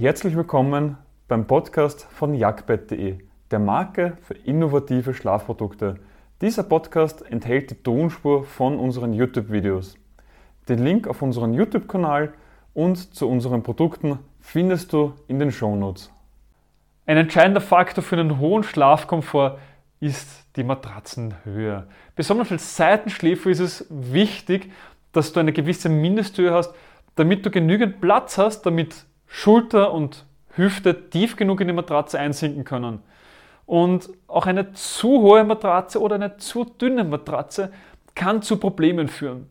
Herzlich willkommen beim Podcast von jagdbett.de, der Marke für innovative Schlafprodukte. Dieser Podcast enthält die Tonspur von unseren YouTube-Videos. Den Link auf unseren YouTube-Kanal und zu unseren Produkten findest du in den Shownotes. Ein entscheidender Faktor für einen hohen Schlafkomfort ist die Matratzenhöhe. Besonders als Seitenschläfer ist es wichtig, dass du eine gewisse Mindesthöhe hast, damit du genügend Platz hast, damit Schulter und Hüfte tief genug in die Matratze einsinken können. Und auch eine zu hohe Matratze oder eine zu dünne Matratze kann zu Problemen führen.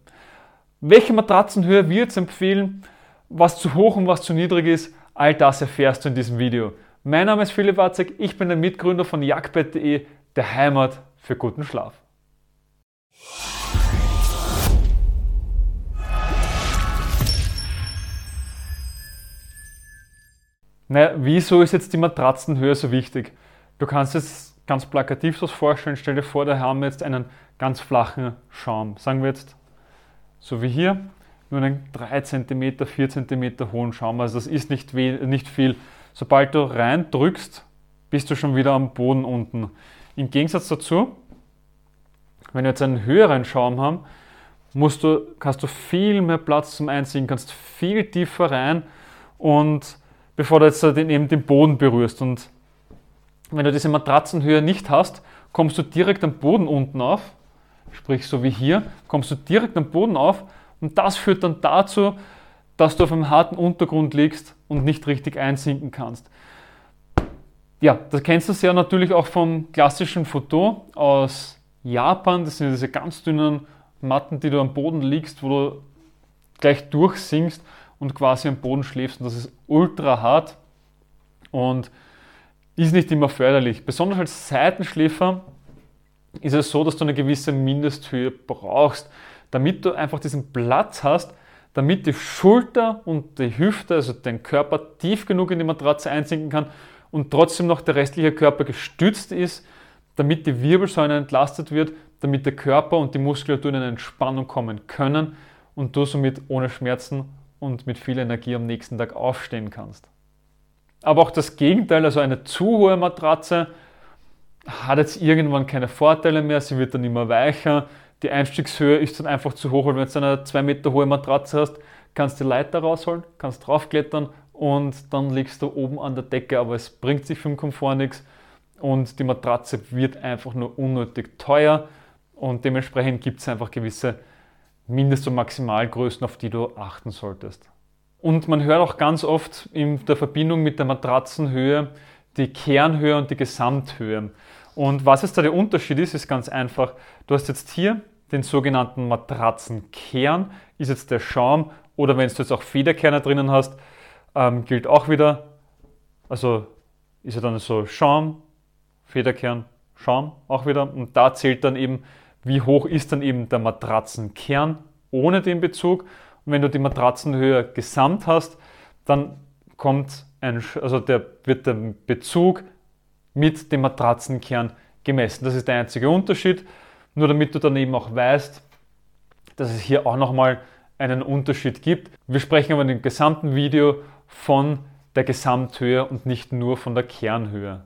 Welche Matratzenhöhe wir jetzt empfehlen, was zu hoch und was zu niedrig ist, all das erfährst du in diesem Video. Mein Name ist Philipp Watzek, ich bin der Mitgründer von jagdbett.de, der Heimat für guten Schlaf. Naja, wieso ist jetzt die Matratzenhöhe so wichtig? Du kannst es ganz plakativ so vorstellen. Stell dir vor, da haben wir jetzt einen ganz flachen Schaum. Sagen wir jetzt, so wie hier, nur einen 3 cm, 4 cm hohen Schaum. Also das ist nicht, nicht viel. Sobald du rein drückst, bist du schon wieder am Boden unten. Im Gegensatz dazu, wenn wir jetzt einen höheren Schaum haben, musst du, hast du viel mehr Platz zum Einziehen, kannst viel tiefer rein und bevor du jetzt den, eben den Boden berührst. Und wenn du diese Matratzenhöhe nicht hast, kommst du direkt am Boden unten auf, sprich so wie hier, kommst du direkt am Boden auf und das führt dann dazu, dass du auf einem harten Untergrund liegst und nicht richtig einsinken kannst. Ja, das kennst du sehr natürlich auch vom klassischen Foto aus Japan. Das sind diese ganz dünnen Matten, die du am Boden liegst, wo du gleich durchsinkst und quasi am Boden schläfst. Und das ist ultra hart und ist nicht immer förderlich. Besonders als Seitenschläfer ist es so, dass du eine gewisse Mindesthöhe brauchst, damit du einfach diesen Platz hast, damit die Schulter und die Hüfte, also dein Körper tief genug in die Matratze einsinken kann und trotzdem noch der restliche Körper gestützt ist, damit die Wirbelsäule entlastet wird, damit der Körper und die Muskulatur in eine Entspannung kommen können und du somit ohne Schmerzen und mit viel Energie am nächsten Tag aufstehen kannst. Aber auch das Gegenteil, also eine zu hohe Matratze, hat jetzt irgendwann keine Vorteile mehr, sie wird dann immer weicher, die Einstiegshöhe ist dann einfach zu hoch, weil wenn du eine 2 Meter hohe Matratze hast, kannst du die Leiter rausholen, kannst draufklettern und dann liegst du oben an der Decke, aber es bringt sich für den Komfort nichts und die Matratze wird einfach nur unnötig teuer und dementsprechend gibt es einfach gewisse Mindest- und Maximalgrößen, auf die du achten solltest. Und man hört auch ganz oft in der Verbindung mit der Matratzenhöhe die Kernhöhe und die Gesamthöhe. Und was jetzt da der Unterschied ist, ist ganz einfach. Du hast jetzt hier den sogenannten Matratzenkern, ist jetzt der Schaum oder wenn du jetzt auch Federkerne drinnen hast, ähm, gilt auch wieder, also ist ja dann so Schaum, Federkern, Schaum auch wieder und da zählt dann eben wie hoch ist dann eben der Matratzenkern ohne den Bezug. Und wenn du die Matratzenhöhe gesamt hast, dann kommt ein, also der, wird der Bezug mit dem Matratzenkern gemessen. Das ist der einzige Unterschied. Nur damit du dann eben auch weißt, dass es hier auch nochmal einen Unterschied gibt. Wir sprechen aber in dem gesamten Video von der Gesamthöhe und nicht nur von der Kernhöhe.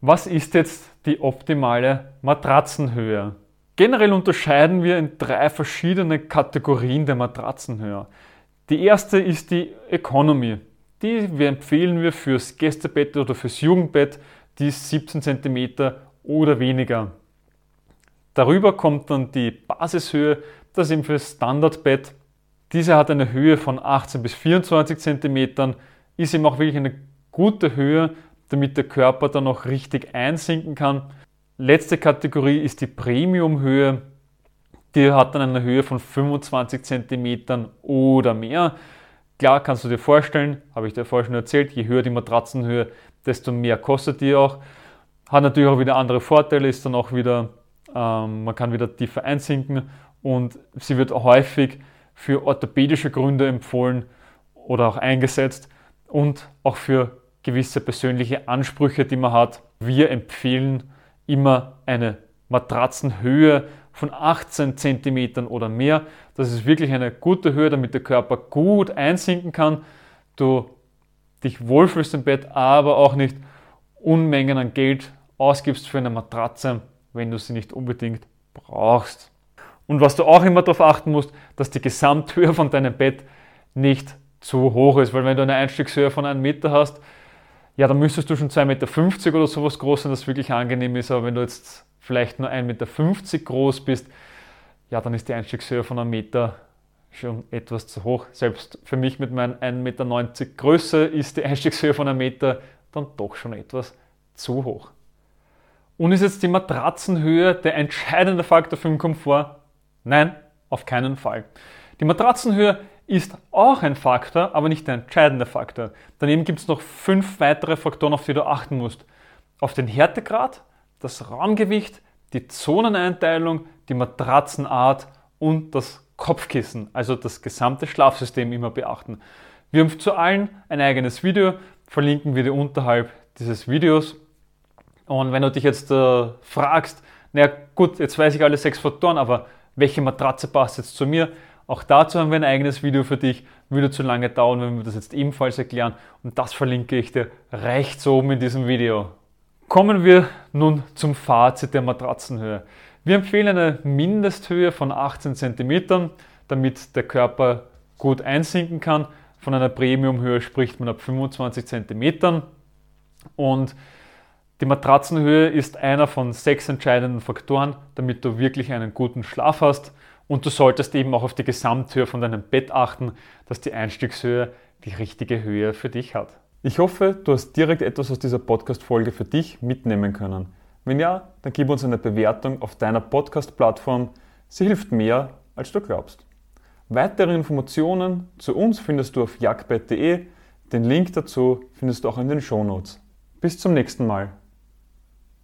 Was ist jetzt die optimale Matratzenhöhe? Generell unterscheiden wir in drei verschiedene Kategorien der Matratzenhöhe. Die erste ist die Economy. Die empfehlen wir fürs Gästebett oder fürs Jugendbett, die ist 17 cm oder weniger. Darüber kommt dann die Basishöhe, das ist eben fürs Standardbett. Diese hat eine Höhe von 18 bis 24 cm, ist eben auch wirklich eine gute Höhe, damit der Körper dann auch richtig einsinken kann. Letzte Kategorie ist die Premium-Höhe. Die hat dann eine Höhe von 25 cm oder mehr. Klar kannst du dir vorstellen, habe ich dir vorher schon erzählt, je höher die Matratzenhöhe, desto mehr kostet die auch. Hat natürlich auch wieder andere Vorteile, ist dann auch wieder, ähm, man kann wieder tiefer einsinken und sie wird häufig für orthopädische Gründe empfohlen oder auch eingesetzt und auch für gewisse persönliche Ansprüche, die man hat. Wir empfehlen immer eine Matratzenhöhe von 18 cm oder mehr. Das ist wirklich eine gute Höhe, damit der Körper gut einsinken kann. Du dich wohlfühlst im Bett, aber auch nicht Unmengen an Geld ausgibst für eine Matratze, wenn du sie nicht unbedingt brauchst. Und was du auch immer darauf achten musst, dass die Gesamthöhe von deinem Bett nicht zu hoch ist, weil wenn du eine Einstiegshöhe von einem Meter hast, ja, dann müsstest du schon 2,50 Meter oder sowas groß sein, das wirklich angenehm ist. Aber wenn du jetzt vielleicht nur 1,50 Meter groß bist, ja, dann ist die Einstiegshöhe von einem Meter schon etwas zu hoch. Selbst für mich mit meinen 1,90 Meter Größe ist die Einstiegshöhe von einem Meter dann doch schon etwas zu hoch. Und ist jetzt die Matratzenhöhe der entscheidende Faktor für den Komfort? Nein, auf keinen Fall. Die Matratzenhöhe ist auch ein Faktor, aber nicht der entscheidende Faktor. Daneben gibt es noch fünf weitere Faktoren, auf die du achten musst. Auf den Härtegrad, das Raumgewicht, die Zoneneinteilung, die Matratzenart und das Kopfkissen, also das gesamte Schlafsystem immer beachten. Wir haben zu allen ein eigenes Video, verlinken wir dir unterhalb dieses Videos. Und wenn du dich jetzt äh, fragst, naja gut, jetzt weiß ich alle sechs Faktoren, aber welche Matratze passt jetzt zu mir? Auch dazu haben wir ein eigenes Video für dich. Würde zu lange dauern, wenn wir das jetzt ebenfalls erklären. Und das verlinke ich dir rechts oben in diesem Video. Kommen wir nun zum Fazit der Matratzenhöhe. Wir empfehlen eine Mindesthöhe von 18 cm, damit der Körper gut einsinken kann. Von einer Premiumhöhe spricht man ab 25 cm. Und die Matratzenhöhe ist einer von sechs entscheidenden Faktoren, damit du wirklich einen guten Schlaf hast. Und du solltest eben auch auf die Gesamthöhe von deinem Bett achten, dass die Einstiegshöhe die richtige Höhe für dich hat. Ich hoffe, du hast direkt etwas aus dieser Podcast-Folge für dich mitnehmen können. Wenn ja, dann gib uns eine Bewertung auf deiner Podcast-Plattform. Sie hilft mehr, als du glaubst. Weitere Informationen zu uns findest du auf jagdbett.de. Den Link dazu findest du auch in den Shownotes. Bis zum nächsten Mal.